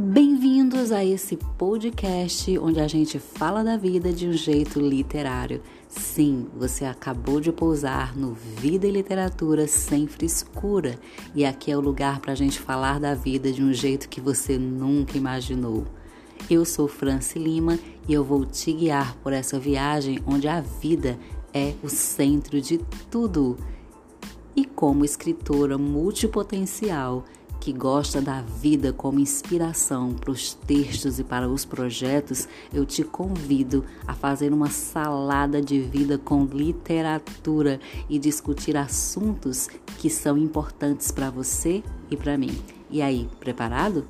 Bem-vindos a esse podcast onde a gente fala da vida de um jeito literário. Sim, você acabou de pousar no Vida e Literatura sem frescura e aqui é o lugar para a gente falar da vida de um jeito que você nunca imaginou. Eu sou Franci Lima e eu vou te guiar por essa viagem onde a vida é o centro de tudo. E como escritora multipotencial, que gosta da vida como inspiração para os textos e para os projetos, eu te convido a fazer uma salada de vida com literatura e discutir assuntos que são importantes para você e para mim. E aí, preparado?